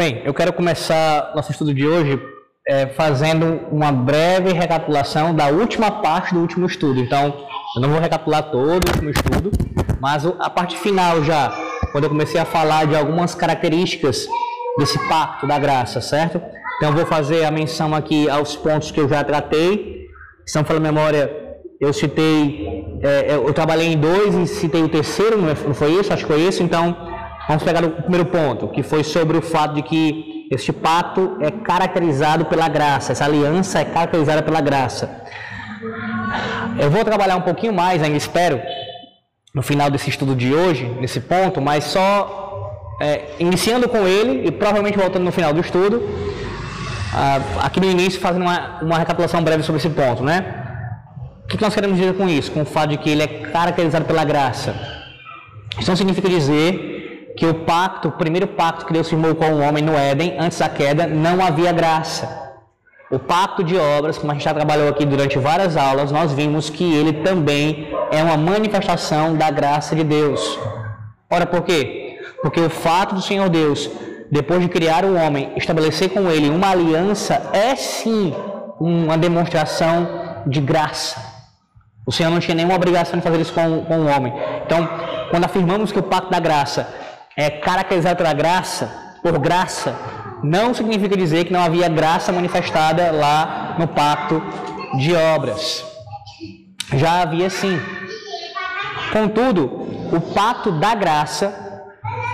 Bem, eu quero começar nosso estudo de hoje é, fazendo uma breve recapitulação da última parte do último estudo. Então, eu não vou recapitular todo o último estudo, mas a parte final já, quando eu comecei a falar de algumas características desse pacto da graça, certo? Então, eu vou fazer a menção aqui aos pontos que eu já tratei. Se não falar memória, eu citei, é, eu trabalhei em dois e citei o terceiro, não foi isso? Acho que foi isso. Então, vamos pegar o primeiro ponto, que foi sobre o fato de que este pacto é caracterizado pela graça, essa aliança é caracterizada pela graça. Eu vou trabalhar um pouquinho mais, ainda espero, no final desse estudo de hoje, nesse ponto, mas só é, iniciando com ele e provavelmente voltando no final do estudo, ah, aqui no início fazendo uma, uma recapitulação breve sobre esse ponto, né? O que nós queremos dizer com isso? Com o fato de que ele é caracterizado pela graça. Isso não significa dizer que o pacto, o primeiro pacto que Deus firmou com o homem no Éden, antes da queda, não havia graça. O pacto de obras, como a gente já trabalhou aqui durante várias aulas, nós vimos que ele também é uma manifestação da graça de Deus. Ora, por quê? Porque o fato do Senhor Deus, depois de criar o homem, estabelecer com ele uma aliança, é sim uma demonstração de graça. O Senhor não tinha nenhuma obrigação de fazer isso com, com o homem. Então, quando afirmamos que o pacto da graça é caracterizado pela graça, por graça, não significa dizer que não havia graça manifestada lá no pacto de obras. Já havia sim. Contudo, o pacto da graça,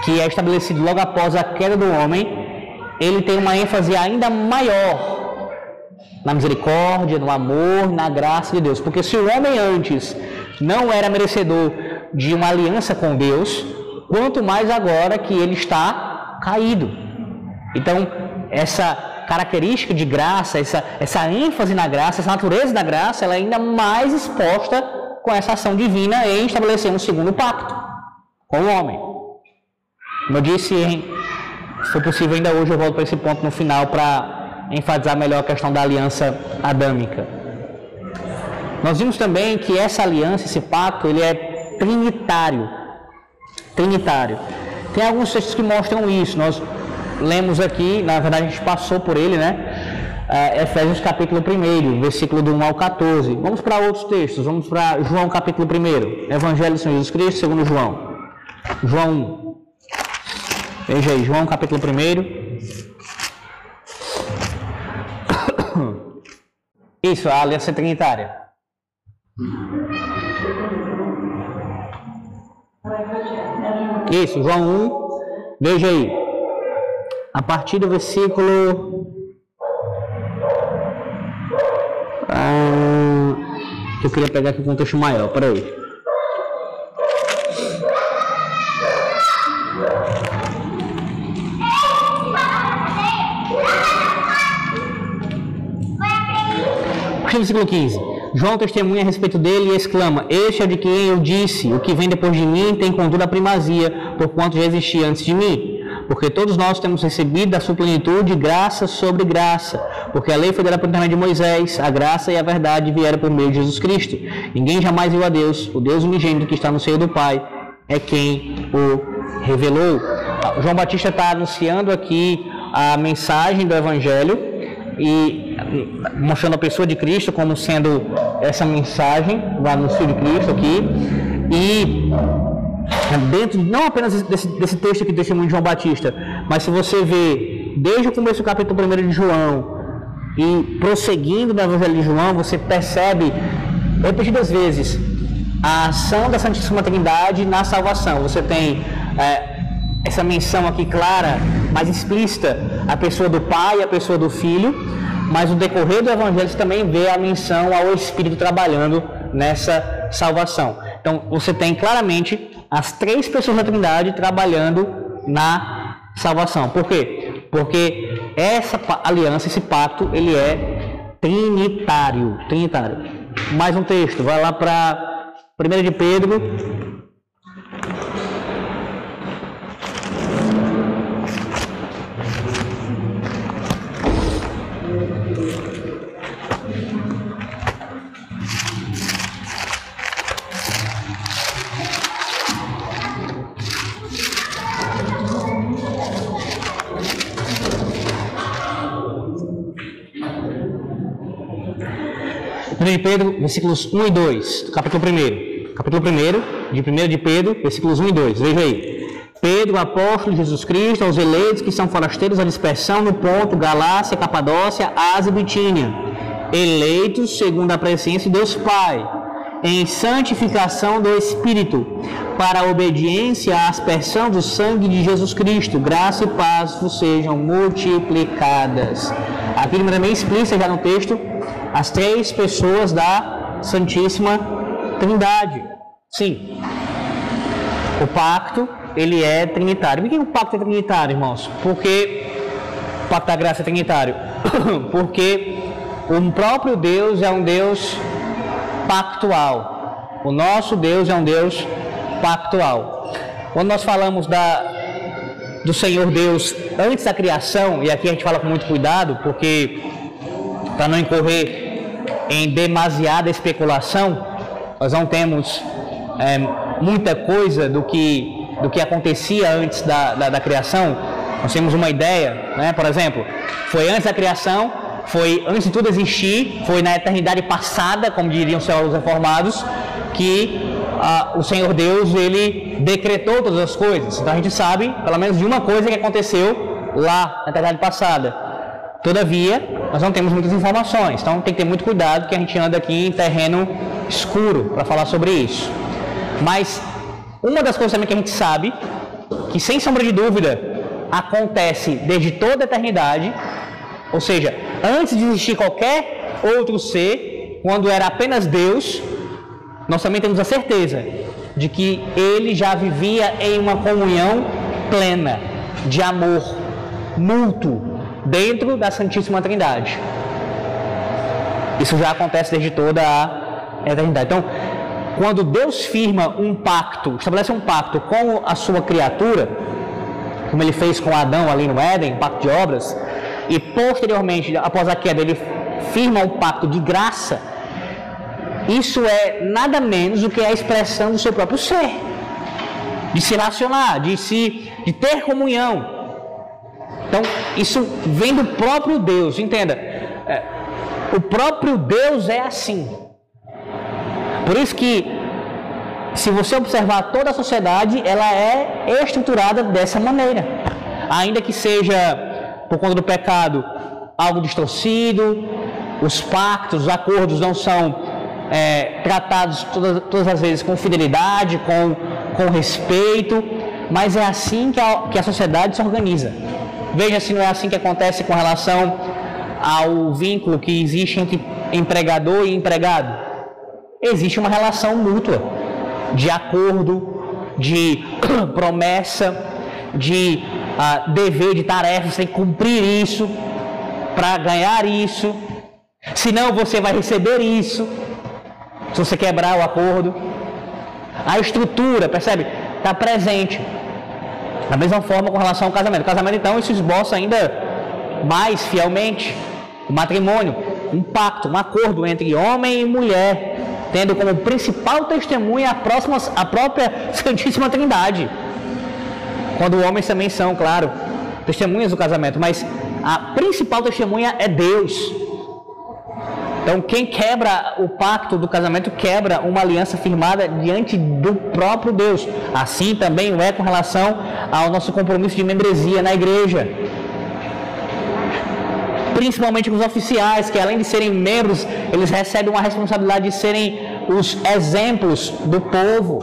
que é estabelecido logo após a queda do homem, ele tem uma ênfase ainda maior na misericórdia, no amor, na graça de Deus. Porque se o homem antes não era merecedor de uma aliança com Deus, quanto mais agora que ele está caído. Então, essa característica de graça, essa, essa ênfase na graça, essa natureza da graça, ela é ainda mais exposta com essa ação divina em estabelecer um segundo pacto com o homem. Como eu disse, se for possível, ainda hoje eu volto para esse ponto no final para enfatizar melhor a questão da aliança adâmica. Nós vimos também que essa aliança, esse pacto, ele é trinitário trinitário. Tem alguns textos que mostram isso. Nós lemos aqui, na verdade a gente passou por ele, né? Uh, Efésios capítulo 1, versículo do 1 ao 14. Vamos para outros textos, vamos para João capítulo 1, Evangelho do Senhor Jesus Cristo, segundo João. João 1. Veja aí, João capítulo 1. Isso, a aliança trinitária. Isso, João 1, veja aí. A partir do versículo. Ah, eu queria pegar aqui o contexto maior, peraí. Versículo 15. João testemunha a respeito dele e exclama: Este é de quem eu disse: O que vem depois de mim tem contudo a primazia, porquanto já existia antes de mim. Porque todos nós temos recebido da sua plenitude graça sobre graça. Porque a lei foi dada por intermédio de Moisés, a graça e a verdade vieram por meio de Jesus Cristo. Ninguém jamais viu a Deus, o Deus unigênito que está no seio do Pai, é quem o revelou. João Batista está anunciando aqui a mensagem do Evangelho e mostrando a pessoa de Cristo como sendo essa mensagem do anúncio de Cristo aqui. E dentro, não apenas desse, desse texto aqui, testemunho de João Batista, mas se você vê desde o começo do capítulo 1 de João e prosseguindo no Evangelho de João, você percebe repetidas vezes a ação da Santíssima Trindade na salvação. Você tem é, essa menção aqui clara, mais explícita, a pessoa do Pai e a pessoa do Filho mas no decorrer do Evangelho você também vê a menção ao Espírito trabalhando nessa salvação. Então você tem claramente as três pessoas da Trindade trabalhando na salvação. Por quê? Porque essa aliança, esse pacto, ele é trinitário. Trinitário. Mais um texto, vai lá para 1 de Pedro, 1 Pedro, versículos 1 e 2, capítulo 1. Capítulo 1, de 1 de Pedro, versículos 1 e 2. Veja aí. Pedro, apóstolo de Jesus Cristo, aos eleitos que são forasteiros à dispersão no ponto, Galácia, Capadócia, Ásia e Bitínia, eleitos segundo a presciência de Deus Pai, em santificação do Espírito, para a obediência à aspersão do sangue de Jesus Cristo, graça e paz vos sejam multiplicadas. Aqui também explica já no texto as três pessoas da Santíssima Trindade. Sim, o pacto ele é trinitário. Por que o pacto é trinitário, irmãos? Porque o pacto da graça é trinitário. Porque o próprio Deus é um Deus pactual. O nosso Deus é um Deus pactual. Quando nós falamos da, do Senhor Deus antes da criação, e aqui a gente fala com muito cuidado, porque para não incorrer em demasiada especulação, nós não temos é, muita coisa do que do que acontecia antes da, da, da criação, nós temos uma ideia, né? por exemplo, foi antes da criação, foi antes de tudo existir, foi na eternidade passada, como diriam os teólogos reformados, que ah, o Senhor Deus ele decretou todas as coisas. Então a gente sabe, pelo menos, de uma coisa que aconteceu lá na eternidade passada. Todavia, nós não temos muitas informações, então tem que ter muito cuidado que a gente anda aqui em terreno escuro para falar sobre isso. Mas uma das coisas também que a gente sabe, que sem sombra de dúvida acontece desde toda a eternidade, ou seja, antes de existir qualquer outro ser, quando era apenas Deus, nós também temos a certeza de que ele já vivia em uma comunhão plena de amor mútuo dentro da Santíssima Trindade. Isso já acontece desde toda a eternidade. Então, quando Deus firma um pacto, estabelece um pacto com a sua criatura, como ele fez com Adão ali no Éden, pacto de obras, e posteriormente, após a queda, ele firma um pacto de graça, isso é nada menos do que a expressão do seu próprio ser, de se relacionar, de se de ter comunhão. Então, isso vem do próprio Deus, entenda. É, o próprio Deus é assim. Por isso que, se você observar toda a sociedade, ela é estruturada dessa maneira. Ainda que seja por conta do pecado algo distorcido, os pactos, os acordos não são é, tratados todas, todas, as vezes com fidelidade, com, com respeito, mas é assim que a, que a sociedade se organiza. Veja se não é assim que acontece com relação ao vínculo que existe entre empregador e empregado existe uma relação mútua de acordo, de promessa, de uh, dever, de tarefa. Você tem que cumprir isso para ganhar isso. Senão você vai receber isso. Se você quebrar o acordo. A estrutura, percebe? Está presente. Da mesma forma com relação ao casamento. O casamento, então, isso esboça ainda mais fielmente o matrimônio, um pacto, um acordo entre homem e mulher tendo como principal testemunha a, próxima, a própria Santíssima Trindade. Quando homens também são, claro, testemunhas do casamento, mas a principal testemunha é Deus. Então, quem quebra o pacto do casamento quebra uma aliança firmada diante do próprio Deus. Assim também é com relação ao nosso compromisso de membresia na igreja principalmente os oficiais, que além de serem membros, eles recebem uma responsabilidade de serem os exemplos do povo.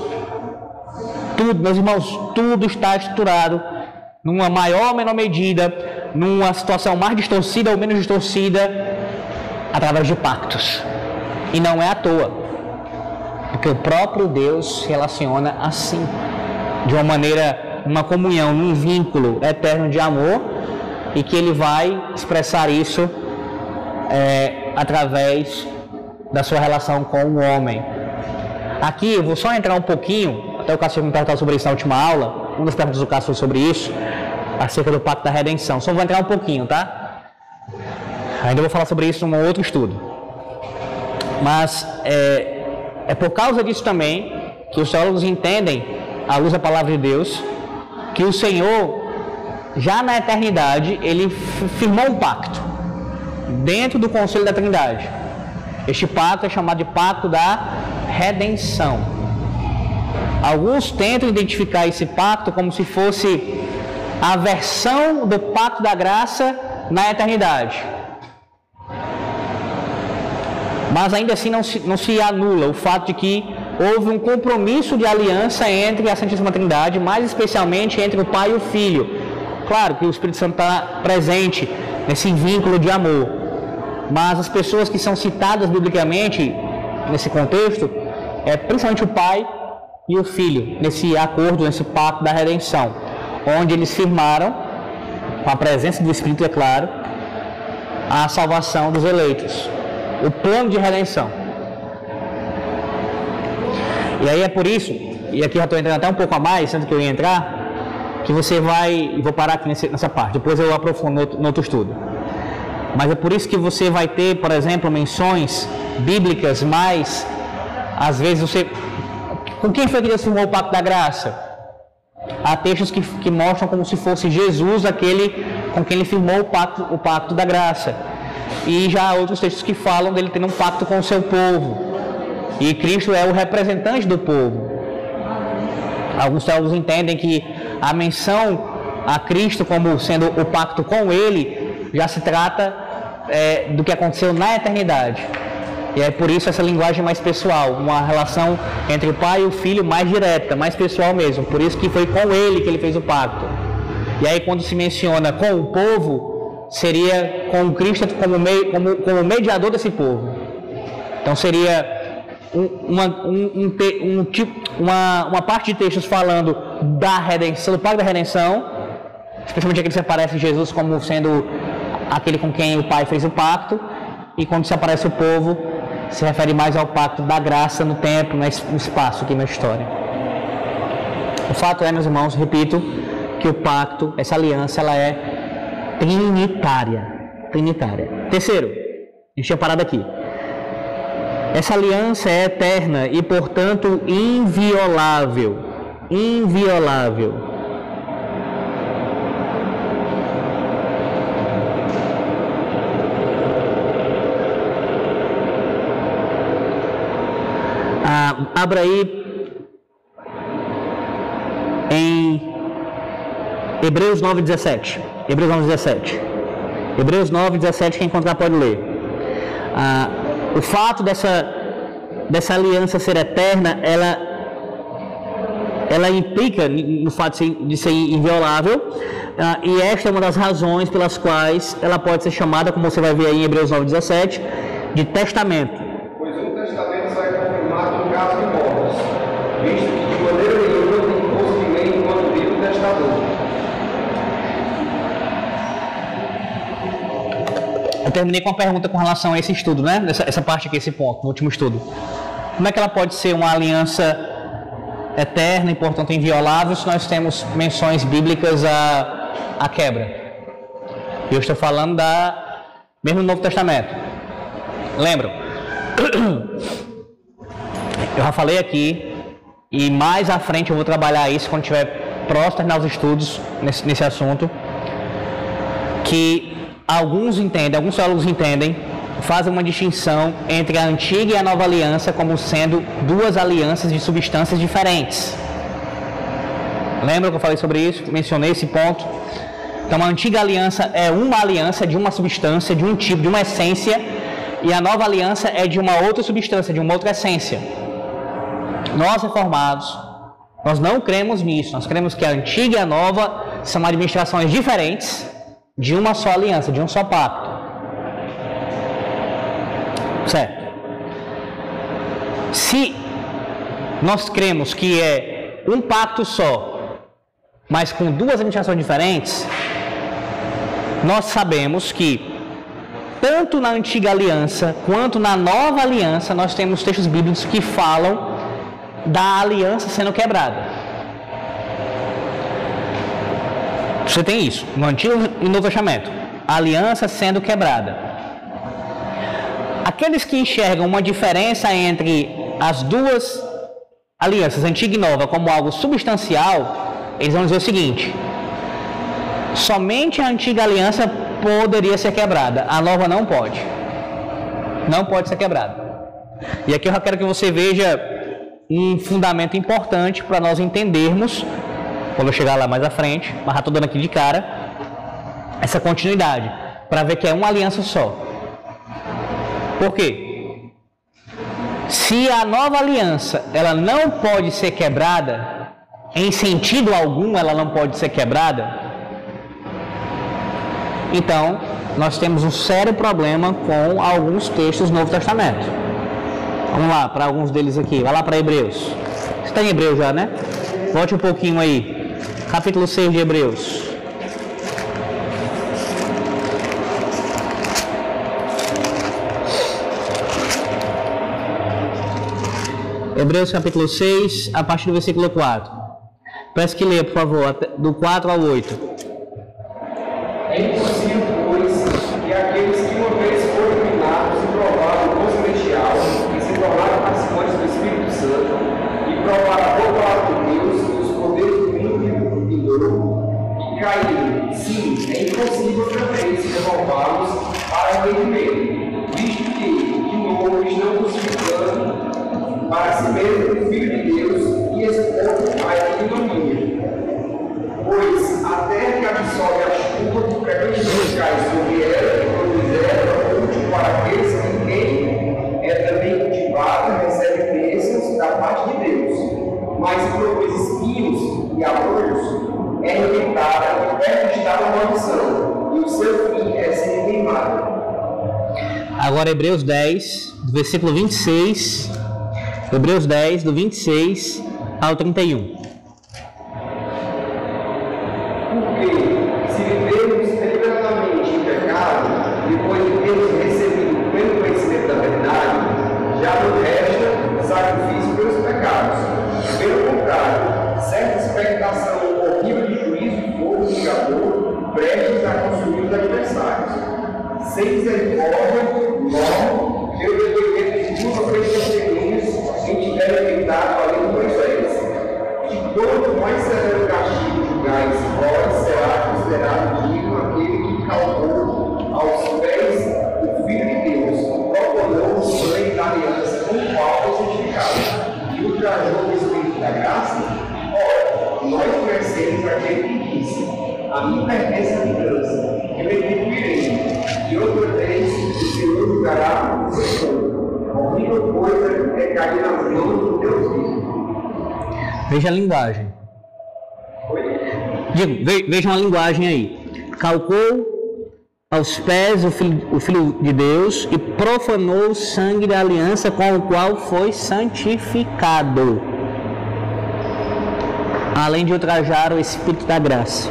Tudo, meus irmãos, tudo está estruturado numa maior ou menor medida, numa situação mais distorcida ou menos distorcida, através de pactos. E não é à toa, porque o próprio Deus relaciona assim, de uma maneira, uma comunhão, um vínculo eterno de amor e que ele vai expressar isso é, através da sua relação com o homem. Aqui eu vou só entrar um pouquinho, até o Cássio me perguntar sobre isso na última aula, uma das perguntas do Cássio sobre isso, acerca do pacto da redenção. Só vou entrar um pouquinho, tá? Ainda vou falar sobre isso em um outro estudo. Mas é, é por causa disso também que os teólogos entendem, à luz da palavra de Deus, que o Senhor já na eternidade, ele firmou um pacto dentro do conselho da Trindade. Este pacto é chamado de pacto da redenção. Alguns tentam identificar esse pacto como se fosse a versão do pacto da graça na eternidade. Mas ainda assim não se, não se anula o fato de que houve um compromisso de aliança entre a Santíssima Trindade, mais especialmente entre o Pai e o Filho. Claro que o Espírito Santo está presente nesse vínculo de amor, mas as pessoas que são citadas biblicamente nesse contexto é principalmente o Pai e o Filho, nesse acordo, nesse pacto da redenção, onde eles firmaram, com a presença do Espírito, é claro, a salvação dos eleitos, o plano de redenção. E aí é por isso, e aqui já estou entrando até um pouco a mais, sendo que eu ia entrar, que você vai, vou parar aqui nessa parte, depois eu aprofundo no, no outro estudo. Mas é por isso que você vai ter, por exemplo, menções bíblicas, mas às vezes você. Com quem foi que Deus firmou o pacto da graça? Há textos que, que mostram como se fosse Jesus aquele com quem ele firmou o pacto, o pacto da graça. E já há outros textos que falam dele tendo um pacto com o seu povo. E Cristo é o representante do povo. Alguns teólogos entendem que a menção a Cristo como sendo o pacto com Ele já se trata é, do que aconteceu na eternidade. E é por isso essa linguagem mais pessoal, uma relação entre o pai e o filho mais direta, mais pessoal mesmo. Por isso que foi com ele que ele fez o pacto. E aí quando se menciona com o povo, seria com Cristo como, meio, como, como mediador desse povo. Então seria uma, um, um, um, tipo, uma, uma parte de textos falando da redenção, do Pai da redenção, especialmente aquele que se aparece Jesus como sendo aquele com quem o Pai fez o pacto, e quando se aparece o povo, se refere mais ao pacto da graça no tempo, no espaço aqui na história. O fato é, meus irmãos, repito, que o pacto, essa aliança, ela é trinitária. Trinitária. Terceiro, gente tinha parado aqui. Essa aliança é eterna e, portanto, inviolável. Inviolável. Ah, abra aí em Hebreus 9,17. Hebreus 9,17. Hebreus 9,17, quem encontrar pode ler. Ah, o fato dessa, dessa aliança ser eterna, ela, ela implica no fato de ser, inviolável, uh, e esta é uma das razões pelas quais ela pode ser chamada, como você vai ver aí em Hebreus 9,17, de testamento. Pois um testamento sai confirmado no caso de mortes, visto que de maneira nenhuma tem procedimento enquanto vive o testador. Eu terminei com uma pergunta com relação a esse estudo, né? Essa, essa parte aqui, esse ponto, no último estudo. Como é que ela pode ser uma aliança eterna e, portanto, inviolável se nós temos menções bíblicas à, à quebra? Eu estou falando da mesmo no Novo Testamento. Lembram? Eu já falei aqui e mais à frente eu vou trabalhar isso quando tiver próximo terminar os estudos nesse, nesse assunto. Que alguns entendem, alguns teólogos entendem, fazem uma distinção entre a antiga e a nova aliança como sendo duas alianças de substâncias diferentes. Lembra que eu falei sobre isso? Mencionei esse ponto. Então, a antiga aliança é uma aliança de uma substância, de um tipo, de uma essência, e a nova aliança é de uma outra substância, de uma outra essência. Nós reformados, nós não cremos nisso. Nós cremos que a antiga e a nova são administrações diferentes de uma só aliança, de um só pacto. Certo? Se nós cremos que é um pacto só, mas com duas administrações diferentes, nós sabemos que tanto na antiga aliança quanto na nova aliança nós temos textos bíblicos que falam da aliança sendo quebrada. Você tem isso no Antigo e Novo Testamento. Aliança sendo quebrada. Aqueles que enxergam uma diferença entre as duas alianças, antiga e nova, como algo substancial, eles vão dizer o seguinte: somente a antiga aliança poderia ser quebrada, a nova não pode. não pode ser quebrado. E aqui eu quero que você veja um fundamento importante para nós entendermos, quando eu chegar lá mais à frente, mas já estou dando aqui de cara, essa continuidade, para ver que é uma aliança só. Por quê? Se a nova aliança ela não pode ser quebrada, em sentido algum ela não pode ser quebrada, então nós temos um sério problema com alguns textos do Novo Testamento. Vamos lá, para alguns deles aqui. Vai lá para Hebreus. Você está em Hebreus já, né? Volte um pouquinho aí. Capítulo 6 de Hebreus. Hebreus capítulo 6, a partir do versículo 4. Peço que leia, por favor, do 4 ao 8. Para si mesmo o Filho de Deus e expondo a ignomínia. Pois a terra que absorve a chuva que frequentemente cai sobre ela e produz erva útil para aqueles que quem é também cultivada recebe bênçãos da parte de Deus. Mas produz espinhos e abrolhos, é rejeitada e perto está a maldição, e o seu fim é ser queimado. Agora Hebreus 10, versículo 26 Hebreus 10, do 26 ao 31. Porque se vivemos deliberadamente em pecado, depois nós conhecemos aquele que disse: A mim pertence a vingança, eu retribuirei, e outra vez o Senhor julgará o seu povo. Horrível coisa é cair nas mãos do Deus vivo. Veja a linguagem. Digo, ve- veja uma linguagem aí. Calcou aos pés o filho, o filho de Deus e profanou o sangue da aliança com o qual foi santificado. Além de ultrajar o Espírito da graça.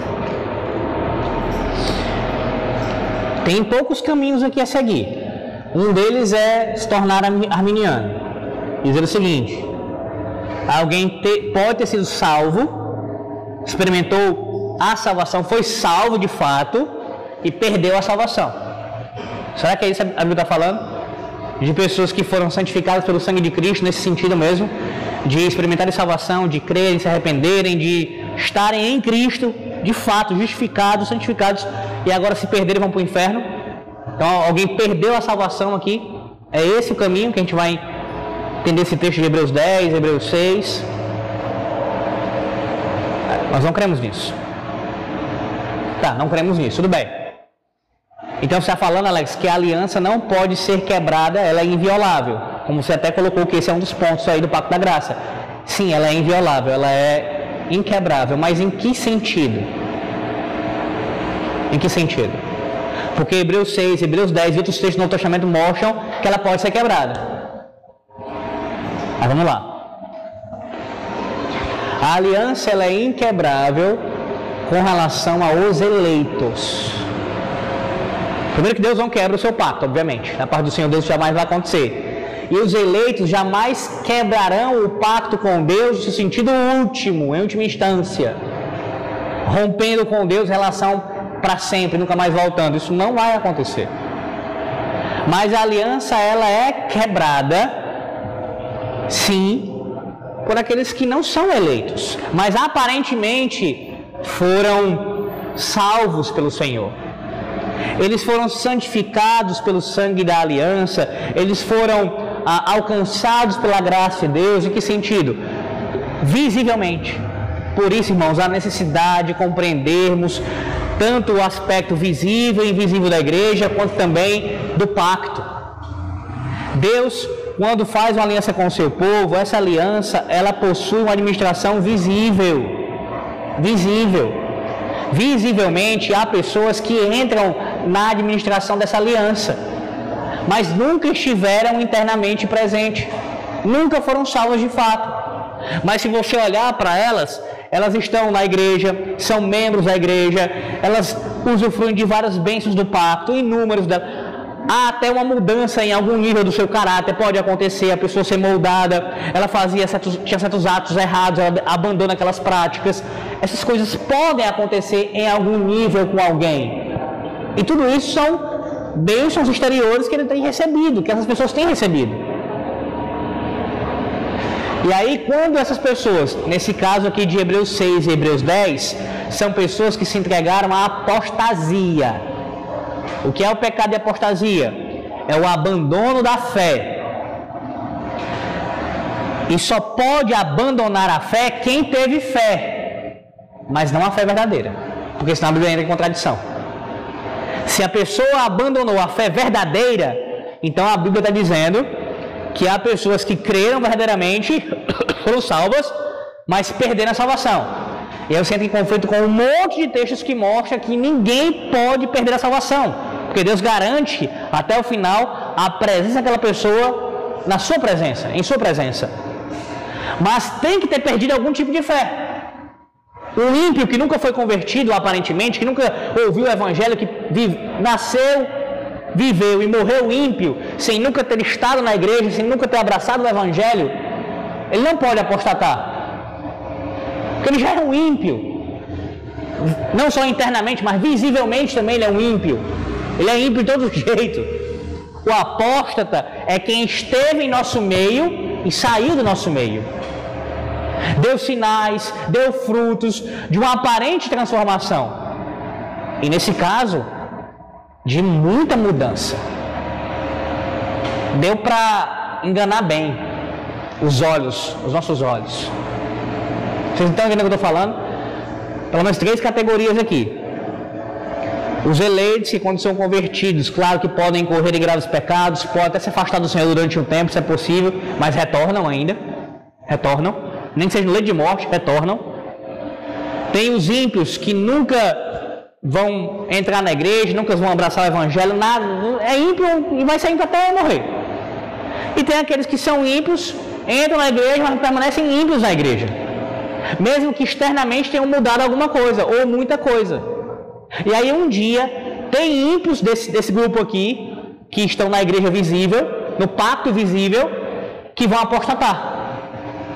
Tem poucos caminhos aqui a seguir. Um deles é se tornar armi- arminiano. Dizer o seguinte: alguém te- pode ter sido salvo, experimentou a salvação, foi salvo de fato e perdeu a salvação. Será que é isso que a Bíblia está falando? De pessoas que foram santificadas pelo sangue de Cristo, nesse sentido mesmo, de experimentarem salvação, de crerem, se arrependerem, de estarem em Cristo, de fato, justificados, santificados, e agora se perderem vão para o inferno. Então alguém perdeu a salvação aqui. É esse o caminho que a gente vai entender esse texto de Hebreus 10, Hebreus 6. Nós não cremos nisso. Tá, não cremos nisso, tudo bem. Então você está falando, Alex, que a aliança não pode ser quebrada, ela é inviolável. Como você até colocou que esse é um dos pontos aí do Pacto da Graça. Sim, ela é inviolável, ela é inquebrável, mas em que sentido? Em que sentido? Porque Hebreus 6, Hebreus 10 e outros textos do Novo Testamento mostram que ela pode ser quebrada. Mas vamos lá. A aliança ela é inquebrável com relação aos eleitos. Primeiro que Deus não quebra o seu pacto, obviamente. Da parte do Senhor Deus jamais vai acontecer. E os eleitos jamais quebrarão o pacto com Deus no sentido último, em última instância. Rompendo com Deus relação para sempre, nunca mais voltando. Isso não vai acontecer. Mas a aliança ela é quebrada, sim, por aqueles que não são eleitos, mas aparentemente foram salvos pelo Senhor. Eles foram santificados pelo sangue da aliança, eles foram ah, alcançados pela graça de Deus. Em que sentido? Visivelmente. Por isso, irmãos, a necessidade de compreendermos tanto o aspecto visível e invisível da igreja, quanto também do pacto. Deus, quando faz uma aliança com o seu povo, essa aliança, ela possui uma administração visível. Visível. Visivelmente há pessoas que entram na administração dessa aliança, mas nunca estiveram internamente presentes, nunca foram salvas de fato. Mas se você olhar para elas, elas estão na igreja, são membros da igreja, elas usufruem de várias bênçãos do pacto, inúmeros delas. Há até uma mudança em algum nível do seu caráter, pode acontecer, a pessoa ser moldada, ela fazia certos, tinha certos atos errados, ela abandona aquelas práticas. Essas coisas podem acontecer em algum nível com alguém. E tudo isso são bênçãos exteriores que ele tem recebido, que essas pessoas têm recebido. E aí, quando essas pessoas, nesse caso aqui de Hebreus 6 e Hebreus 10, são pessoas que se entregaram à apostasia. O que é o pecado de apostasia? É o abandono da fé. E só pode abandonar a fé quem teve fé, mas não a fé verdadeira, porque senão a Bíblia entra em contradição. Se a pessoa abandonou a fé verdadeira, então a Bíblia está dizendo que há pessoas que creram verdadeiramente, foram salvas, mas perderam a salvação. E você entra em conflito com um monte de textos que mostra que ninguém pode perder a salvação. Porque Deus garante até o final a presença daquela pessoa na sua presença, em sua presença. Mas tem que ter perdido algum tipo de fé. O ímpio que nunca foi convertido, aparentemente, que nunca ouviu o evangelho, que nasceu viveu e morreu ímpio, sem nunca ter estado na igreja, sem nunca ter abraçado o Evangelho, ele não pode apostatar. Porque ele já é um ímpio. Não só internamente, mas visivelmente também ele é um ímpio. Ele é ímpio de todo jeito. O apóstata é quem esteve em nosso meio e saiu do nosso meio. Deu sinais, deu frutos de uma aparente transformação. E nesse caso, de muita mudança. Deu para enganar bem os olhos, os nossos olhos. Vocês estão entendendo o que eu estou falando? Pelo menos três categorias aqui. Os eleitos que quando são convertidos, claro que podem correr em graves pecados, podem até se afastar do Senhor durante um tempo, se é possível, mas retornam ainda. Retornam. Nem que seja no leito de morte, retornam. Tem os ímpios que nunca vão entrar na igreja, nunca vão abraçar o evangelho, nada, é ímpio e vai ser ímpio até morrer. E tem aqueles que são ímpios, entram na igreja, mas permanecem ímpios na igreja. Mesmo que externamente tenham mudado alguma coisa, ou muita coisa. E aí um dia, tem ímpios desse, desse grupo aqui, que estão na igreja visível, no pacto visível, que vão apostatar.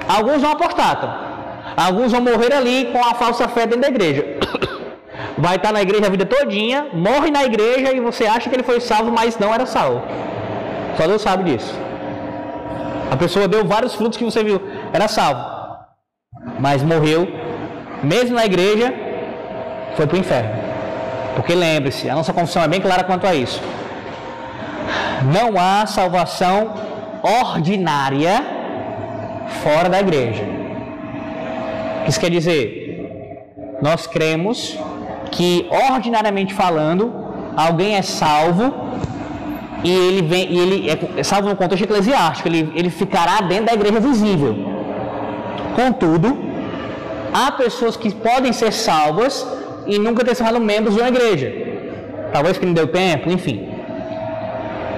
Alguns vão apostatar. Alguns vão morrer ali com a falsa fé dentro da igreja. vai estar na igreja a vida todinha, morre na igreja e você acha que ele foi salvo, mas não era salvo. Só Deus sabe disso. A pessoa deu vários frutos que você viu, era salvo, mas morreu, mesmo na igreja, foi para o inferno. Porque lembre-se, a nossa confissão é bem clara quanto a isso. Não há salvação ordinária fora da igreja. Isso quer dizer, nós cremos que ordinariamente falando, alguém é salvo e ele vem e ele é salvo no contexto eclesiástico, ele, ele ficará dentro da igreja visível. Contudo, há pessoas que podem ser salvas e nunca ter sido membros de uma igreja. Talvez que não deu tempo, enfim.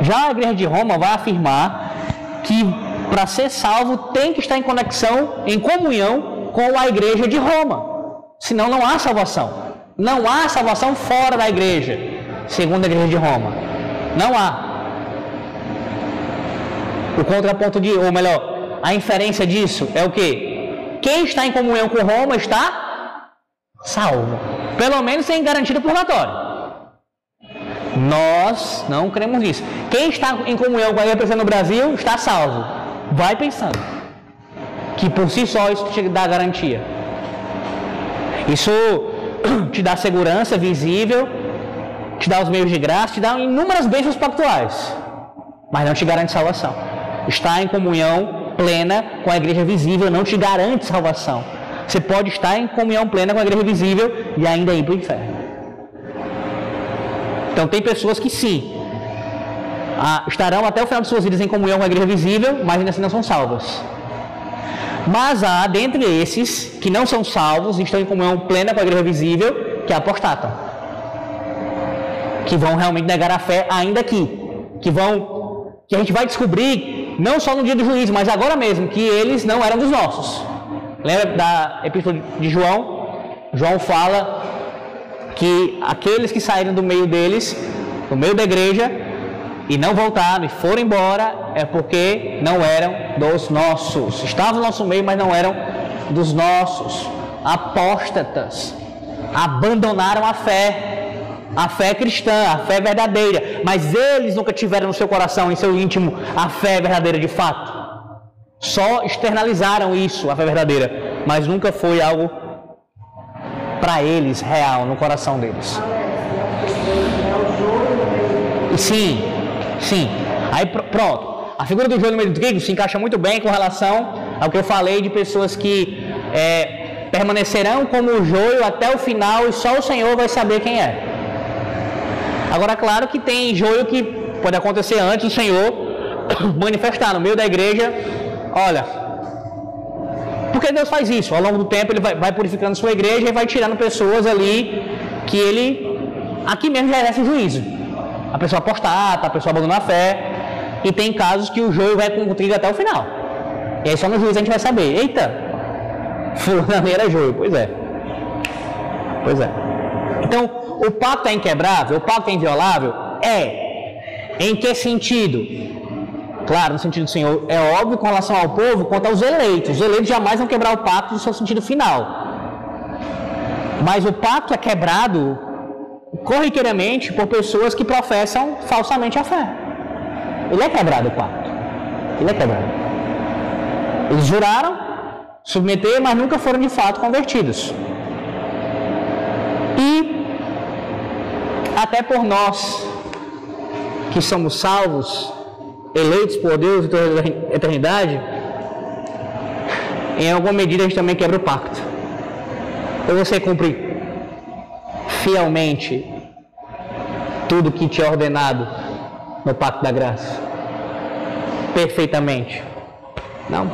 Já a igreja de Roma vai afirmar que para ser salvo tem que estar em conexão, em comunhão com a igreja de Roma. Senão não há salvação. Não há salvação fora da igreja, segundo a igreja de Roma. Não há. O contraponto de, ou melhor, a inferência disso é o que? Quem está em comunhão com Roma está salvo. Pelo menos tem garantido purgatório. Nós não cremos nisso. Quem está em comunhão com a igreja no Brasil está salvo. Vai pensando. Que por si só isso te dá garantia. Isso te dá segurança visível, te dá os meios de graça, te dá inúmeras bênçãos pactuais, mas não te garante salvação. Estar em comunhão plena com a igreja visível não te garante salvação. Você pode estar em comunhão plena com a igreja visível e ainda ir para o inferno. Então tem pessoas que sim, ah, estarão até o final de suas vidas em comunhão com a igreja visível, mas ainda assim não são salvas. Mas há dentre esses que não são salvos e estão em comunhão plena com a igreja visível, que apostatam. Que vão realmente negar a fé ainda aqui. Que vão. Que a gente vai descobrir, não só no dia do juízo, mas agora mesmo, que eles não eram dos nossos. Lembra da epístola de João? João fala que aqueles que saíram do meio deles, do meio da igreja, e não voltaram e foram embora é porque não eram dos nossos. Estavam no nosso meio, mas não eram dos nossos. Apóstatas. Abandonaram a fé. A fé cristã, a fé verdadeira. Mas eles nunca tiveram no seu coração, em seu íntimo, a fé verdadeira de fato. Só externalizaram isso, a fé verdadeira. Mas nunca foi algo para eles real, no coração deles. Sim, Sim. Aí pronto. A figura do joio no meio do trigo se encaixa muito bem com relação ao que eu falei de pessoas que é, permanecerão como o joio até o final e só o Senhor vai saber quem é. Agora, claro que tem joio que pode acontecer antes do Senhor manifestar no meio da igreja. Olha, porque Deus faz isso? Ao longo do tempo ele vai, purificando sua igreja e vai tirando pessoas ali que ele aqui mesmo já exerce juízo a pessoa apostata, a pessoa abandona a fé. E tem casos que o joio vai com o trigo até o final. E aí só no juízo a gente vai saber, eita, fulano era joio. Pois é. Pois é. Então, o pacto é inquebrável, o pacto é inviolável? É. Em que sentido? Claro, no sentido do Senhor, é óbvio com relação ao povo, quanto aos eleitos. Os eleitos jamais vão quebrar o pacto no seu sentido final. Mas o pacto é quebrado corriqueiramente por pessoas que professam falsamente a fé. Ele é quebrado o quarto. Ele é quebrado. Eles juraram submeter, mas nunca foram de fato convertidos. E até por nós que somos salvos, eleitos por Deus em toda a eternidade, em alguma medida a gente também quebra o pacto. Ou você cumpre fielmente tudo que te é ordenado no pacto da graça? Perfeitamente. Não.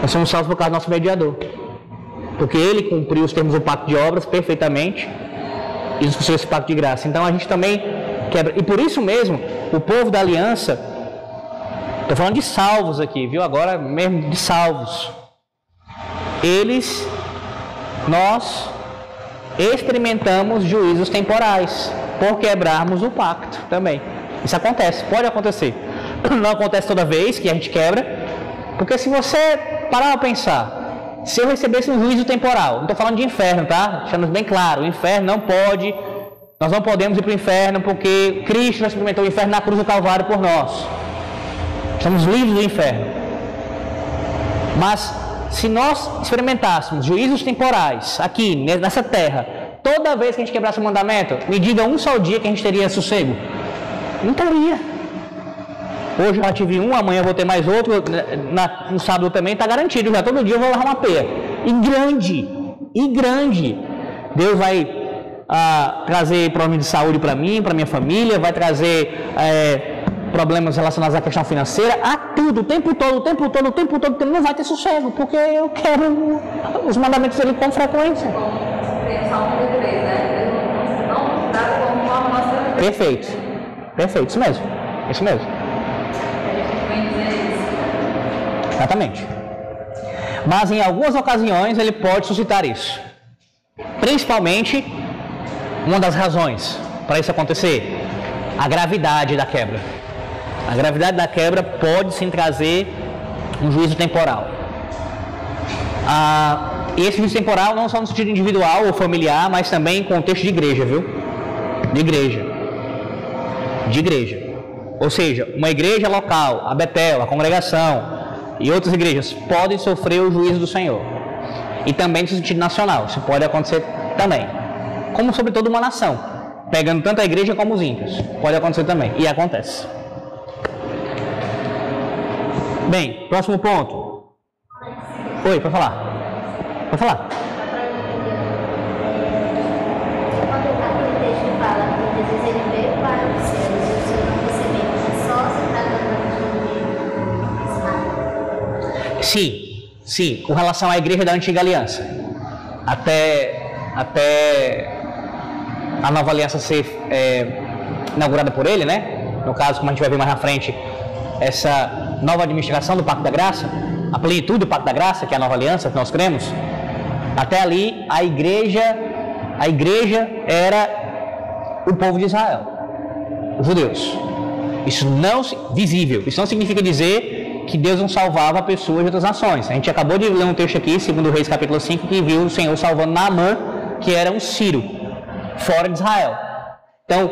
Nós somos salvos por causa do nosso mediador. Porque ele cumpriu os termos do pacto de obras perfeitamente e nos esse pacto de graça. Então a gente também quebra. E por isso mesmo, o povo da aliança, estou falando de salvos aqui, viu? Agora mesmo de salvos. Eles, nós experimentamos juízos temporais por quebrarmos o pacto também. Isso acontece, pode acontecer. Não acontece toda vez que a gente quebra, porque se você parar a pensar, se eu recebesse um juízo temporal, não estou falando de inferno, tá? Deixando bem claro, o inferno não pode, nós não podemos ir para o inferno porque Cristo experimentou o inferno na cruz do Calvário por nós. Estamos livres do inferno. Mas se nós experimentássemos juízos temporais aqui nessa terra, toda vez que a gente quebrasse o mandamento, me diga um só dia que a gente teria sossego. Não teria. Hoje eu já tive um, amanhã vou ter mais outro, na, no sábado também está garantido, já todo dia eu vou largar uma peia. E grande, e grande. Deus vai ah, trazer problemas de saúde para mim, para minha família, vai trazer é, problemas relacionados à questão financeira, a tudo, o tempo todo, o tempo todo, o tempo todo, não vai ter sossego, porque eu quero os mandamentos dele com frequência. Perfeito. Perfeito, isso mesmo. Isso mesmo. Exatamente. Mas em algumas ocasiões ele pode suscitar isso. Principalmente, uma das razões para isso acontecer, a gravidade da quebra. A gravidade da quebra pode sim trazer um juízo temporal. Ah, esse juízo temporal não só no sentido individual ou familiar, mas também em contexto de igreja, viu? De igreja. De igreja. Ou seja, uma igreja local, a Betel, a congregação e outras igrejas podem sofrer o juízo do Senhor. E também no sentido nacional, isso pode acontecer também. Como sobre toda uma nação. pegando tanto a igreja como os ímpios. Pode acontecer também, e acontece. Bem, próximo ponto. Oi, pode falar. Pode falar. Sim, sim, com relação à igreja da antiga aliança. Até, até a nova aliança ser é, inaugurada por ele, né? No caso, como a gente vai ver mais na frente, essa nova administração do Pacto da Graça, a plenitude do Pacto da Graça, que é a nova aliança que nós cremos, até ali a igreja, a igreja era o povo de Israel, os judeus. Isso não visível, isso não significa dizer que Deus não salvava pessoas de outras nações. A gente acabou de ler um texto aqui, segundo Reis capítulo 5, que viu o Senhor salvando Naamã, que era um Ciro, fora de Israel. Então,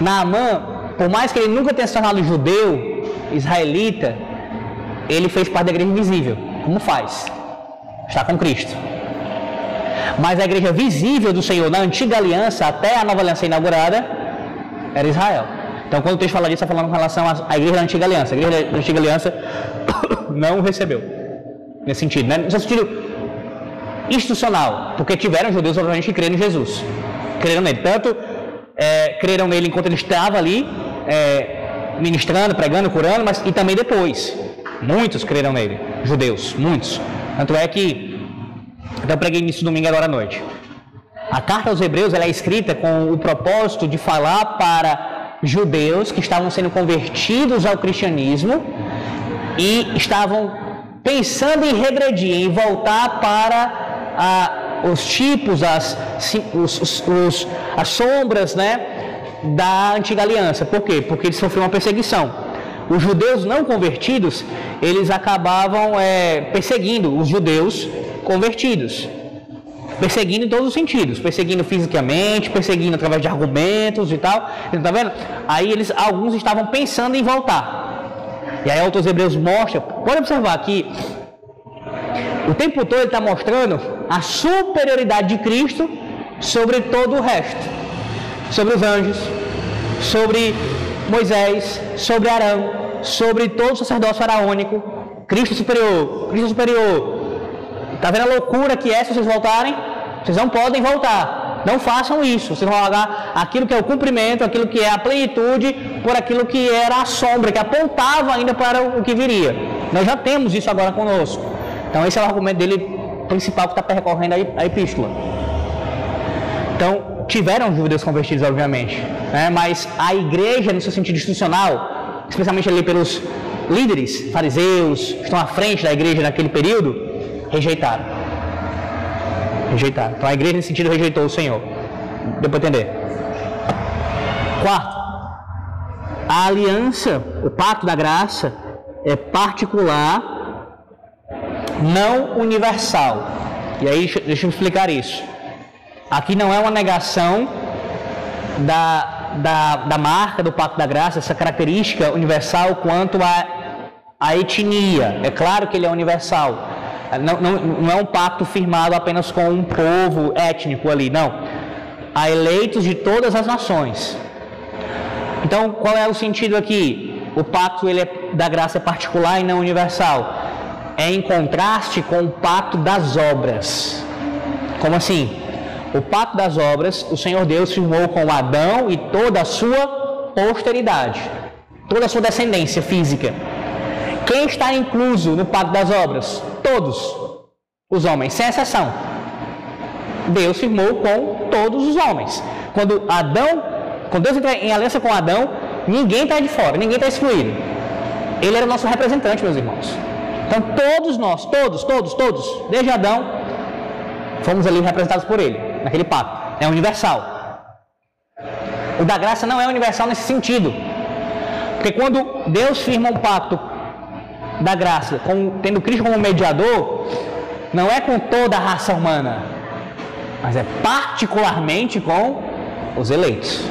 Naamã, por mais que ele nunca tenha se tornado judeu, israelita, ele fez parte da igreja invisível. Como faz? Está com Cristo. Mas a igreja visível do Senhor na antiga aliança, até a nova aliança inaugurada, era Israel. Então, quando o texto fala disso, está falando com relação à igreja da antiga aliança. A igreja da antiga aliança não recebeu. Nesse sentido, né? Nesse sentido institucional, porque tiveram judeus, obviamente, que creram em Jesus. Creram nele. Tanto é, creram nele enquanto ele estava ali, é, ministrando, pregando, curando, mas e também depois. Muitos creram nele, judeus, muitos. Tanto é que, até eu preguei nisso domingo agora à noite. A carta aos Hebreus ela é escrita com o propósito de falar para judeus que estavam sendo convertidos ao cristianismo e estavam pensando em regredir, em voltar para os tipos, as, os, os, os, as sombras né, da antiga aliança. Por quê? Porque eles sofreram uma perseguição os judeus não convertidos, eles acabavam é, perseguindo os judeus convertidos. Perseguindo em todos os sentidos, perseguindo fisicamente, perseguindo através de argumentos e tal. Está vendo? Aí eles, alguns estavam pensando em voltar. E aí outros hebreus mostram, pode observar aqui, o tempo todo ele está mostrando a superioridade de Cristo sobre todo o resto. Sobre os anjos, sobre Moisés, sobre Arão, sobre todo o sacerdócio faraônico, Cristo superior, Cristo superior. Está vendo a loucura que é se vocês voltarem? Vocês não podem voltar. Não façam isso. Vocês vão largar aquilo que é o cumprimento, aquilo que é a plenitude, por aquilo que era a sombra, que apontava ainda para o que viria. Nós já temos isso agora conosco. Então esse é o argumento dele principal que está percorrendo a epístola. Então, tiveram judeus convertidos, obviamente, né? mas a igreja, no seu sentido institucional, especialmente ali pelos líderes fariseus, que estão à frente da igreja naquele período, rejeitaram. Rejeitaram. Então a igreja, nesse sentido, rejeitou o Senhor. Deu para entender? Quarto, a aliança, o pacto da graça, é particular, não universal. E aí, deixa eu explicar isso. Aqui não é uma negação da da, da marca do Pacto da Graça, essa característica universal quanto à a, a etnia. É claro que ele é universal. Não, não, não é um pacto firmado apenas com um povo étnico ali, não. Há eleitos de todas as nações. Então, qual é o sentido aqui? O pacto ele é, da graça particular e não universal. É em contraste com o pacto das obras. Como assim? O pacto das obras, o Senhor Deus firmou com Adão e toda a sua posteridade, toda a sua descendência física. Quem está incluso no pacto das obras? Todos os homens, sem exceção. Deus firmou com todos os homens. Quando Adão, quando Deus entra em aliança com Adão, ninguém está de fora, ninguém está excluído. Ele era o nosso representante, meus irmãos. Então todos nós, todos, todos, todos, desde Adão, fomos ali representados por ele naquele pacto. É universal. O da graça não é universal nesse sentido. Porque quando Deus firma um pacto da graça, com, tendo Cristo como mediador, não é com toda a raça humana, mas é particularmente com os eleitos.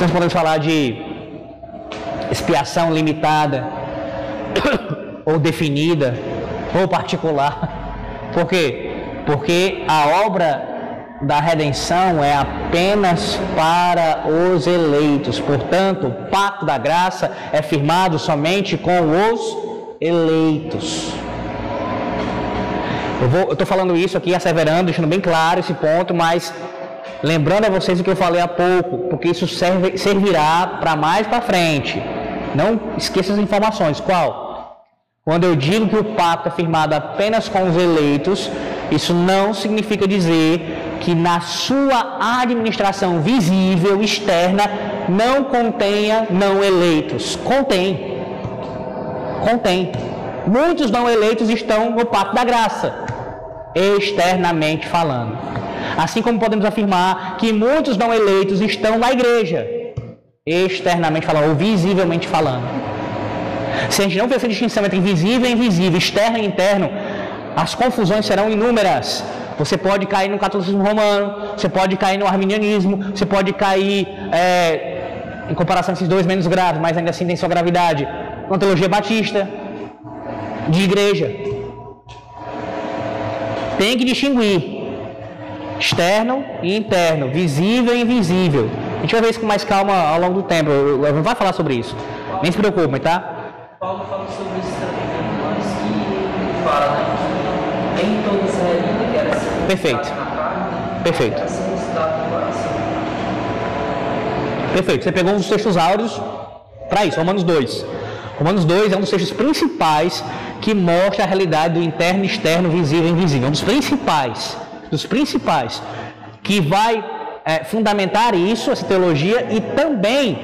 Nós podemos falar de expiação limitada, ou definida, ou particular. Por quê? Porque a obra da redenção é apenas para os eleitos. Portanto, o pacto da graça é firmado somente com os eleitos. Eu estou falando isso aqui, asseverando, deixando bem claro esse ponto, mas lembrando a vocês o que eu falei há pouco, porque isso serve, servirá para mais para frente. Não esqueça as informações. Qual? Quando eu digo que o pacto é firmado apenas com os eleitos, isso não significa dizer que na sua administração visível, externa, não contenha não eleitos. Contém. Contém. Muitos não eleitos estão no pacto da graça, externamente falando. Assim como podemos afirmar que muitos não eleitos estão na igreja, externamente falando, ou visivelmente falando. Se a gente não fizer essa distinção entre visível e invisível, externo e interno, as confusões serão inúmeras. Você pode cair no catolicismo romano, você pode cair no arminianismo, você pode cair, é, em comparação a esses dois menos graves, mas ainda assim tem sua gravidade, na teologia batista, de igreja. Tem que distinguir externo e interno, visível e invisível. A gente vai ver isso com mais calma ao longo do tempo. Não vai falar sobre isso. Nem se preocupe, tá? Paulo fala sobre isso também, mas que fala, né? Nem era assim, Perfeito. Perfeito. Perfeito. Você pegou um dos textos áureos para isso, Romanos 2. Romanos 2 é um dos textos principais que mostra a realidade do interno, externo, visível e invisível. É um dos principais, dos principais, que vai é, fundamentar isso, essa teologia, e também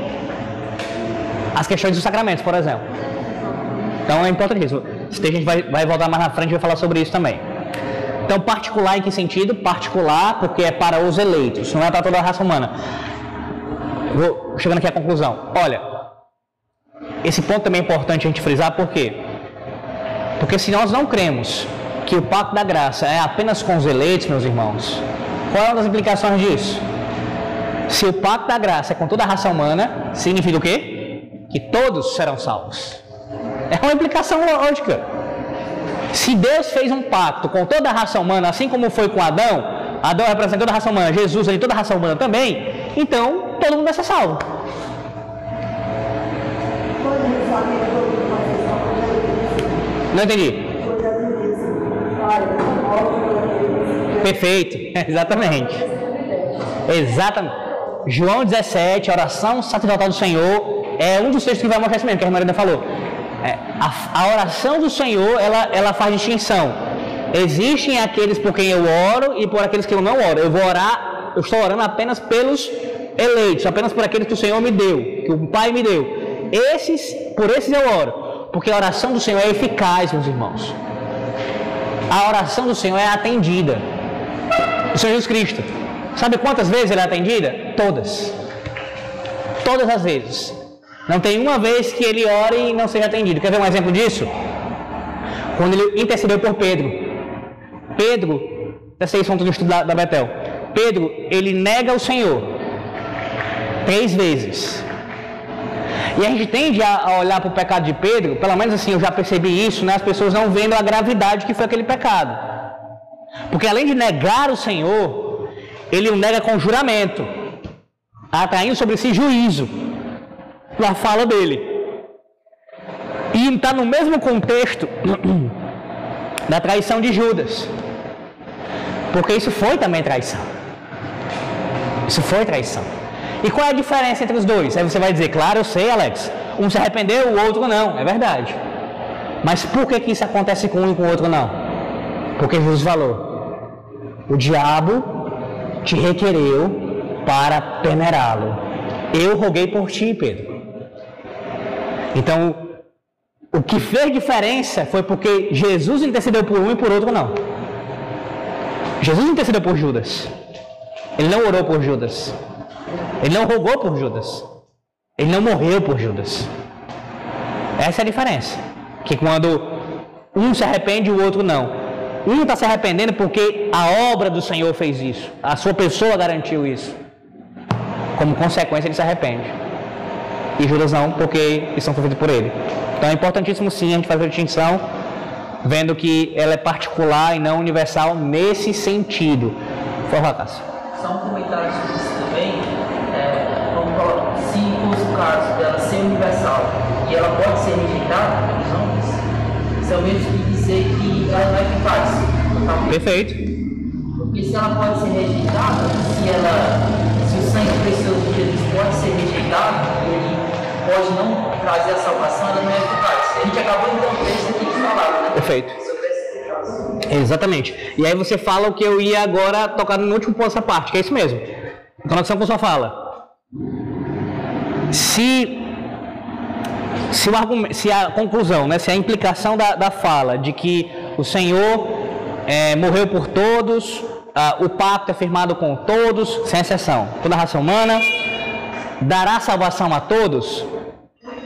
as questões dos sacramentos, por exemplo. Então é importante isso. Texto a gente vai, vai voltar mais na frente e vai falar sobre isso também. Então, particular em que sentido? Particular porque é para os eleitos, não é para toda a raça humana. Vou chegando aqui à conclusão. Olha, esse ponto também é importante a gente frisar, por quê? Porque se nós não cremos que o pacto da graça é apenas com os eleitos, meus irmãos, qual é uma das implicações disso? Se o pacto da graça é com toda a raça humana, significa o quê? Que todos serão salvos. É uma implicação lógica. Se Deus fez um pacto com toda a raça humana, assim como foi com Adão, Adão representa toda a raça humana, Jesus ali toda a raça humana também, então todo mundo vai ser salvo. Não entendi. Perfeito, exatamente. Exatamente. João 17, a oração sacerdotal do Senhor, é um dos textos que vai mostrar isso mesmo, que a irmã falou. É, a, a, oração do Senhor, ela, ela faz distinção. Existem aqueles por quem eu oro e por aqueles que eu não oro. Eu vou orar, eu estou orando apenas pelos eleitos, apenas por aqueles que o Senhor me deu, que o Pai me deu. Esses, por esses eu oro, porque a oração do Senhor é eficaz, meus irmãos. A oração do Senhor é atendida. O Senhor Jesus Cristo. Sabe quantas vezes ele é atendida? Todas. Todas as vezes. Não tem uma vez que ele ore e não seja atendido. Quer ver um exemplo disso? Quando ele intercedeu por Pedro. Pedro, presta atenção no estudo da, da Betel. Pedro, ele nega o Senhor três vezes. E a gente tende a olhar para o pecado de Pedro, pelo menos assim eu já percebi isso, né? as pessoas não vendo a gravidade que foi aquele pecado. Porque além de negar o Senhor, ele o nega com juramento, atraindo sobre si juízo na fala dele. E está no mesmo contexto da traição de Judas. Porque isso foi também traição. Isso foi traição. E qual é a diferença entre os dois? Aí você vai dizer, claro, eu sei, Alex. Um se arrependeu, o outro não. É verdade. Mas por que, que isso acontece com um e com o outro não? Porque Jesus falou: o diabo te requereu para peneirá-lo. Eu roguei por ti, Pedro. Então, o que fez diferença foi porque Jesus intercedeu por um e por outro não. Jesus intercedeu por Judas. Ele não orou por Judas. Ele não rogou por Judas. Ele não morreu por Judas. Essa é a diferença. Que quando um se arrepende, o outro não. Um está se arrependendo porque a obra do Senhor fez isso. A sua pessoa garantiu isso. Como consequência, ele se arrepende. E Judas não, porque foi feito por ele. Então é importantíssimo sim a gente fazer a distinção, vendo que ela é particular e não universal nesse sentido. Forra, Cássio. comentário sobre isso também, é, vamos falar, se fosse o caso dela ser universal e ela pode ser rejeitada pelos homens, isso é o mesmo que dizer que ela não é eficaz. Tá? Perfeito. Porque se ela pode ser rejeitada, se ela, se o sangue precioso de Jesus pode ser rejeitado, pode não trazer a salvação, ela não é eficaz. A gente acabou então texto aqui de falar, né? Perfeito. Exatamente. E aí você fala o que eu ia agora tocar no último ponto dessa parte, que é isso mesmo. Em conexão com sua fala. Se, se, o argumento, se a conclusão, né, se a implicação da, da fala de que o Senhor é, morreu por todos, ah, o pacto é firmado com todos, sem exceção, toda a raça humana, dará salvação a todos,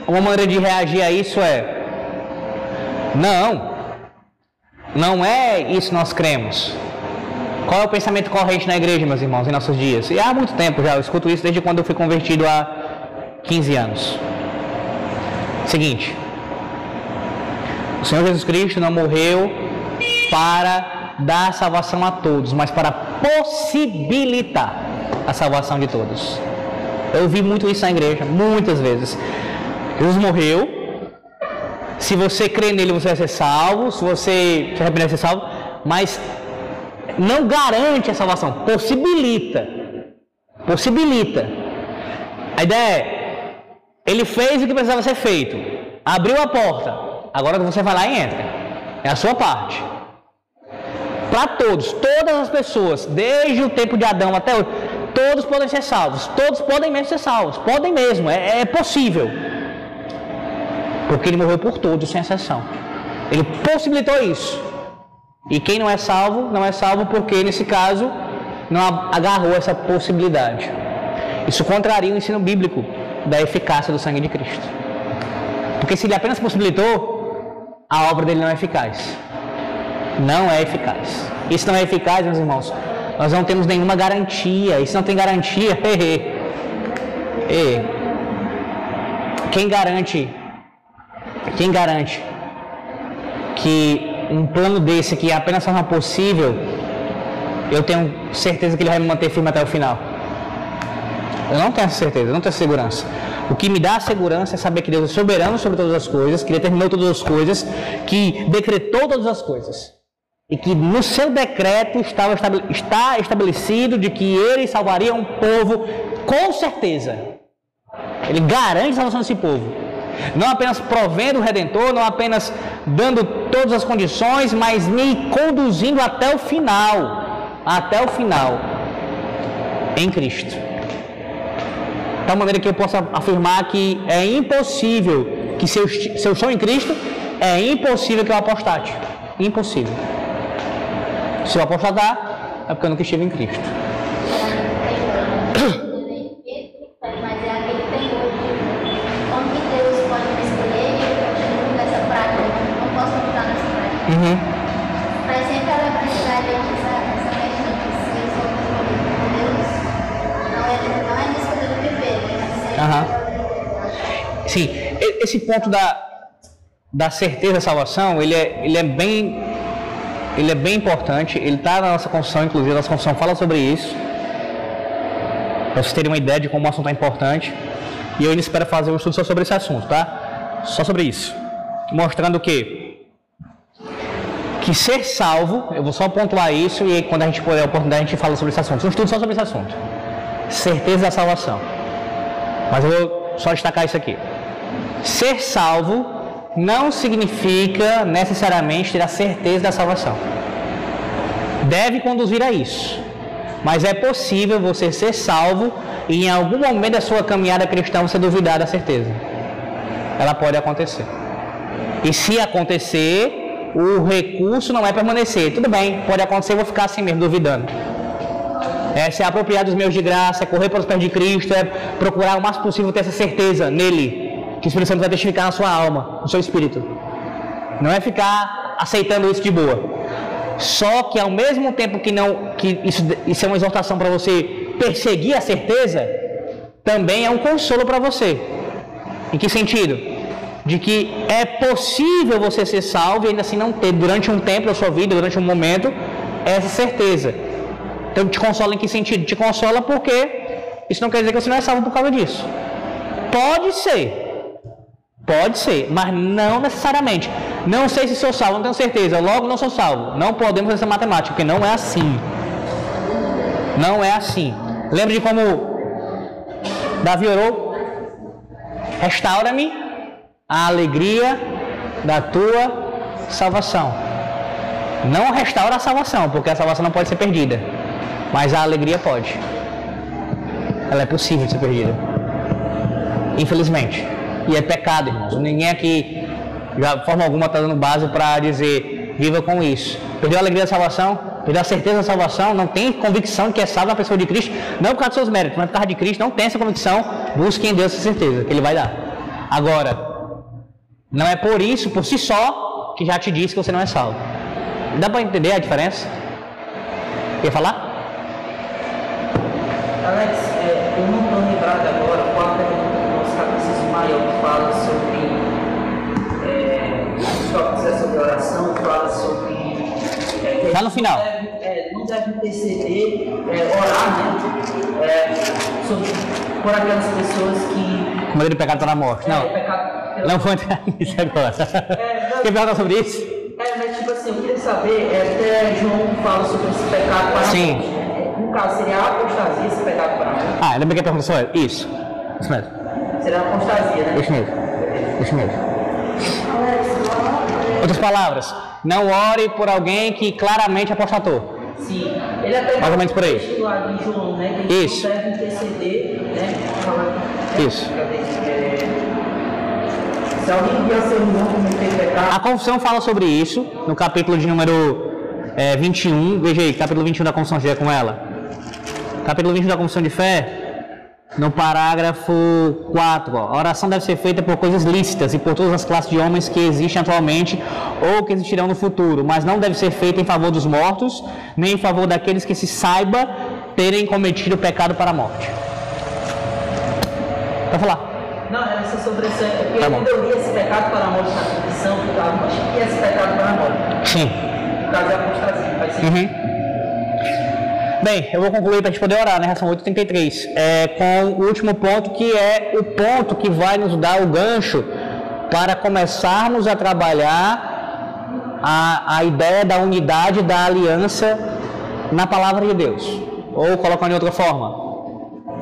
uma maneira de reagir a isso é: não, não é isso que nós cremos. Qual é o pensamento corrente na igreja, meus irmãos, em nossos dias? E há muito tempo já, eu escuto isso desde quando eu fui convertido há 15 anos. Seguinte: o Senhor Jesus Cristo não morreu para dar salvação a todos, mas para possibilitar a salvação de todos. Eu vi muito isso na igreja, muitas vezes. Jesus morreu. Se você crê nele, você vai ser salvo. Se você se arrepender, vai ser salvo. Mas não garante a salvação, possibilita. Possibilita. A ideia é: ele fez o que precisava ser feito, abriu a porta, agora você vai lá e entra. É a sua parte. Para todos, todas as pessoas, desde o tempo de Adão até hoje, todos podem ser salvos. Todos podem mesmo ser salvos. Podem mesmo, é, é possível. Porque ele morreu por todos, sem exceção. Ele possibilitou isso. E quem não é salvo, não é salvo porque, nesse caso, não agarrou essa possibilidade. Isso contraria o ensino bíblico da eficácia do sangue de Cristo. Porque se ele apenas possibilitou, a obra dele não é eficaz. Não é eficaz. Isso não é eficaz, meus irmãos. Nós não temos nenhuma garantia. Isso não tem garantia. E quem garante? Quem garante que um plano desse que apenas forma possível, eu tenho certeza que ele vai me manter firme até o final? Eu não tenho essa certeza, eu não tenho essa segurança. O que me dá a segurança é saber que Deus é soberano sobre todas as coisas, que determinou todas as coisas, que decretou todas as coisas. E que no seu decreto estava, está estabelecido de que ele salvaria um povo com certeza. Ele garante a salvação desse povo. Não apenas provendo o Redentor, não apenas dando todas as condições, mas me conduzindo até o final. Até o final. Em Cristo. De tal maneira que eu possa afirmar que é impossível que se eu, se eu estou em Cristo, é impossível que eu apostate. Impossível. Se eu apostatar, é porque eu nunca estive em Cristo. Mas é aquele temor de como que Deus pode me escolher e eu continuo nessa prática, não posso entrar nessa prática. Uhum. Mas sempre ela vai precisar de essa, questão de se eu sou escolhido por Deus, não é, não é me escolher viver, né? Aham. Sim, esse ponto da, da certeza da salvação, ele é, ele é bem ele é bem importante, ele está na nossa Constituição, inclusive a nossa Constituição fala sobre isso, para vocês terem uma ideia de como o assunto é importante, e eu ainda espero fazer um estudo só sobre esse assunto, tá? Só sobre isso, mostrando que que ser salvo, eu vou só pontuar isso, e quando a gente puder a oportunidade a gente fala sobre esse assunto, um estudo só sobre esse assunto, certeza da salvação. Mas eu vou só destacar isso aqui. Ser salvo não significa necessariamente ter a certeza da salvação. Deve conduzir a isso. Mas é possível você ser salvo e em algum momento da sua caminhada cristã você duvidar da certeza. Ela pode acontecer. E se acontecer, o recurso não é permanecer. Tudo bem, pode acontecer, eu vou ficar assim mesmo, duvidando. É se apropriar dos meus de graça, é correr para os pés de Cristo, é procurar o máximo possível ter essa certeza nele, que o Espírito Santo vai testificar na sua alma, no seu espírito. Não é ficar aceitando isso de boa. Só que ao mesmo tempo que não, que isso, isso é uma exortação para você perseguir a certeza, também é um consolo para você. Em que sentido? De que é possível você ser salvo e ainda assim não ter durante um tempo da sua vida, durante um momento, essa certeza. Então te consola em que sentido? Te consola porque isso não quer dizer que você não é salvo por causa disso. Pode ser. Pode ser, mas não necessariamente. Não sei se sou salvo, não tenho certeza. Logo não sou salvo. Não podemos fazer essa matemática, porque não é assim. Não é assim. Lembra de como Davi orou? Restaura-me a alegria da tua salvação. Não restaura a salvação, porque a salvação não pode ser perdida. Mas a alegria pode. Ela é possível de ser perdida. Infelizmente. E é pecado, irmãos. Ninguém aqui, de forma alguma, está dando base para dizer viva com isso. Perdeu a alegria da salvação? Perdeu a certeza da salvação? Não tem convicção de que é salvo na pessoa de Cristo? Não por causa dos seus méritos, mas por causa de Cristo. Não tem essa convicção. Busque em Deus essa certeza que Ele vai dar. Agora, não é por isso, por si só, que já te disse que você não é salvo. Dá para entender a diferença? Quer falar? Alex, é, eu não estou lembrado agora qual é o nosso catecismo maior que fala sobre. É, só quiser sobre oração, fala sobre. É, no final. Não deve, é, não deve interceder, é, orar, né? É, sobre, por aquelas pessoas que. Com medo de pecado está na morte. É, Não. pecado, Não vou entrar nisso agora. É, Quer perguntar sobre isso? É, mas tipo assim, eu queria saber, é, até João fala sobre esse pecado para Sim. né? No caso, seria a apostasia esse pecado para? Ah, bem que a pergunta é. Isso. Isso mesmo. Seria a apostasia, né? Isso mesmo. Isso mesmo. Outras palavras. Não ore por alguém que claramente apostatou. Sim. Ele até Mais ou menos por aí. João, né? Isso. né? Isso. Se alguém vier seu irmão cometer pecado, A confissão fala sobre isso no capítulo de número é, 21. Veja aí, capítulo 21 da confissão de fé com ela. Capítulo 21 da confissão de fé, no parágrafo 4. Ó, a oração deve ser feita por coisas lícitas e por todas as classes de homens que existem atualmente ou que existirão no futuro, mas não deve ser feita em favor dos mortos, nem em favor daqueles que se saiba terem cometido pecado para a morte. Vai falar. Não, era essa. Porque Tá quando eu li esse pecado para a morte na confissão, eu acho que é esse pecado para a morte. Sim. No caso é a apostasia, faz sentido. Uhum. Bem, eu vou concluir para a gente poder orar, né? São 8h33. É, com o último ponto, que é o ponto que vai nos dar o gancho para começarmos a trabalhar a, a ideia da unidade da aliança na palavra de Deus. Ou colocando de outra forma,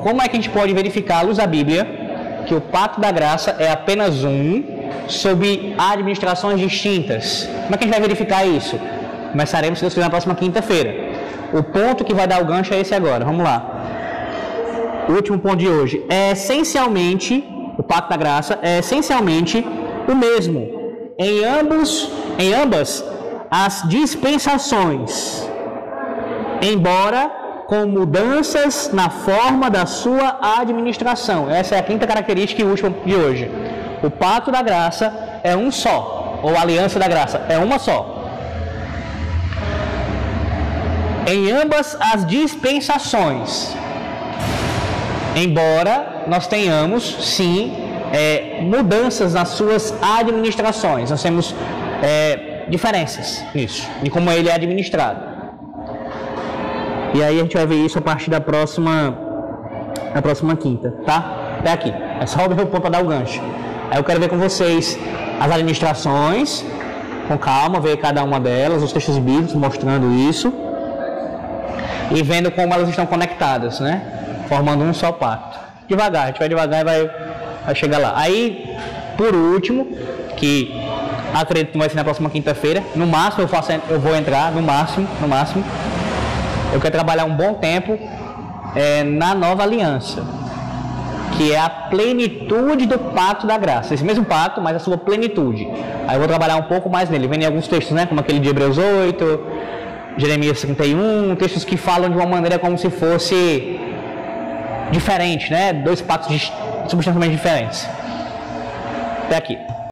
como é que a gente pode verificar à luz da Bíblia que o pacto da graça é apenas um sob administrações distintas? Como é que a gente vai verificar isso? Começaremos, se Deus quiser, na próxima quinta-feira. O ponto que vai dar o gancho é esse agora. Vamos lá. O último ponto de hoje é essencialmente, o pacto da graça é essencialmente o mesmo em ambos, em ambas as dispensações embora com mudanças na forma da sua administração. Essa é a quinta característica e última de hoje. O pacto da graça é um só, ou aliança da graça é uma só. Em ambas as dispensações, embora nós tenhamos sim é, mudanças nas suas administrações, nós temos é, diferenças nisso, de como ele é administrado. E aí a gente vai ver isso a partir da próxima, da próxima quinta, tá? Até aqui. É só o ponto para dar o gancho. Aí eu quero ver com vocês as administrações, com calma, ver cada uma delas, os textos bíblicos mostrando isso. E vendo como elas estão conectadas, né? Formando um só pacto. Devagar, a gente vai devagar e vai, vai chegar lá. Aí, por último, que acredito que vai ser na próxima quinta-feira, no máximo eu, faço, eu vou entrar, no máximo, no máximo, eu quero trabalhar um bom tempo é, na nova aliança, que é a plenitude do pacto da graça. Esse mesmo pacto, mas a sua plenitude. Aí eu vou trabalhar um pouco mais nele. Vem em alguns textos, né? Como aquele de Hebreus 8, Jeremias 31, textos que falam de uma maneira como se fosse diferente, né? Dois pactos substancialmente diferentes. Até aqui.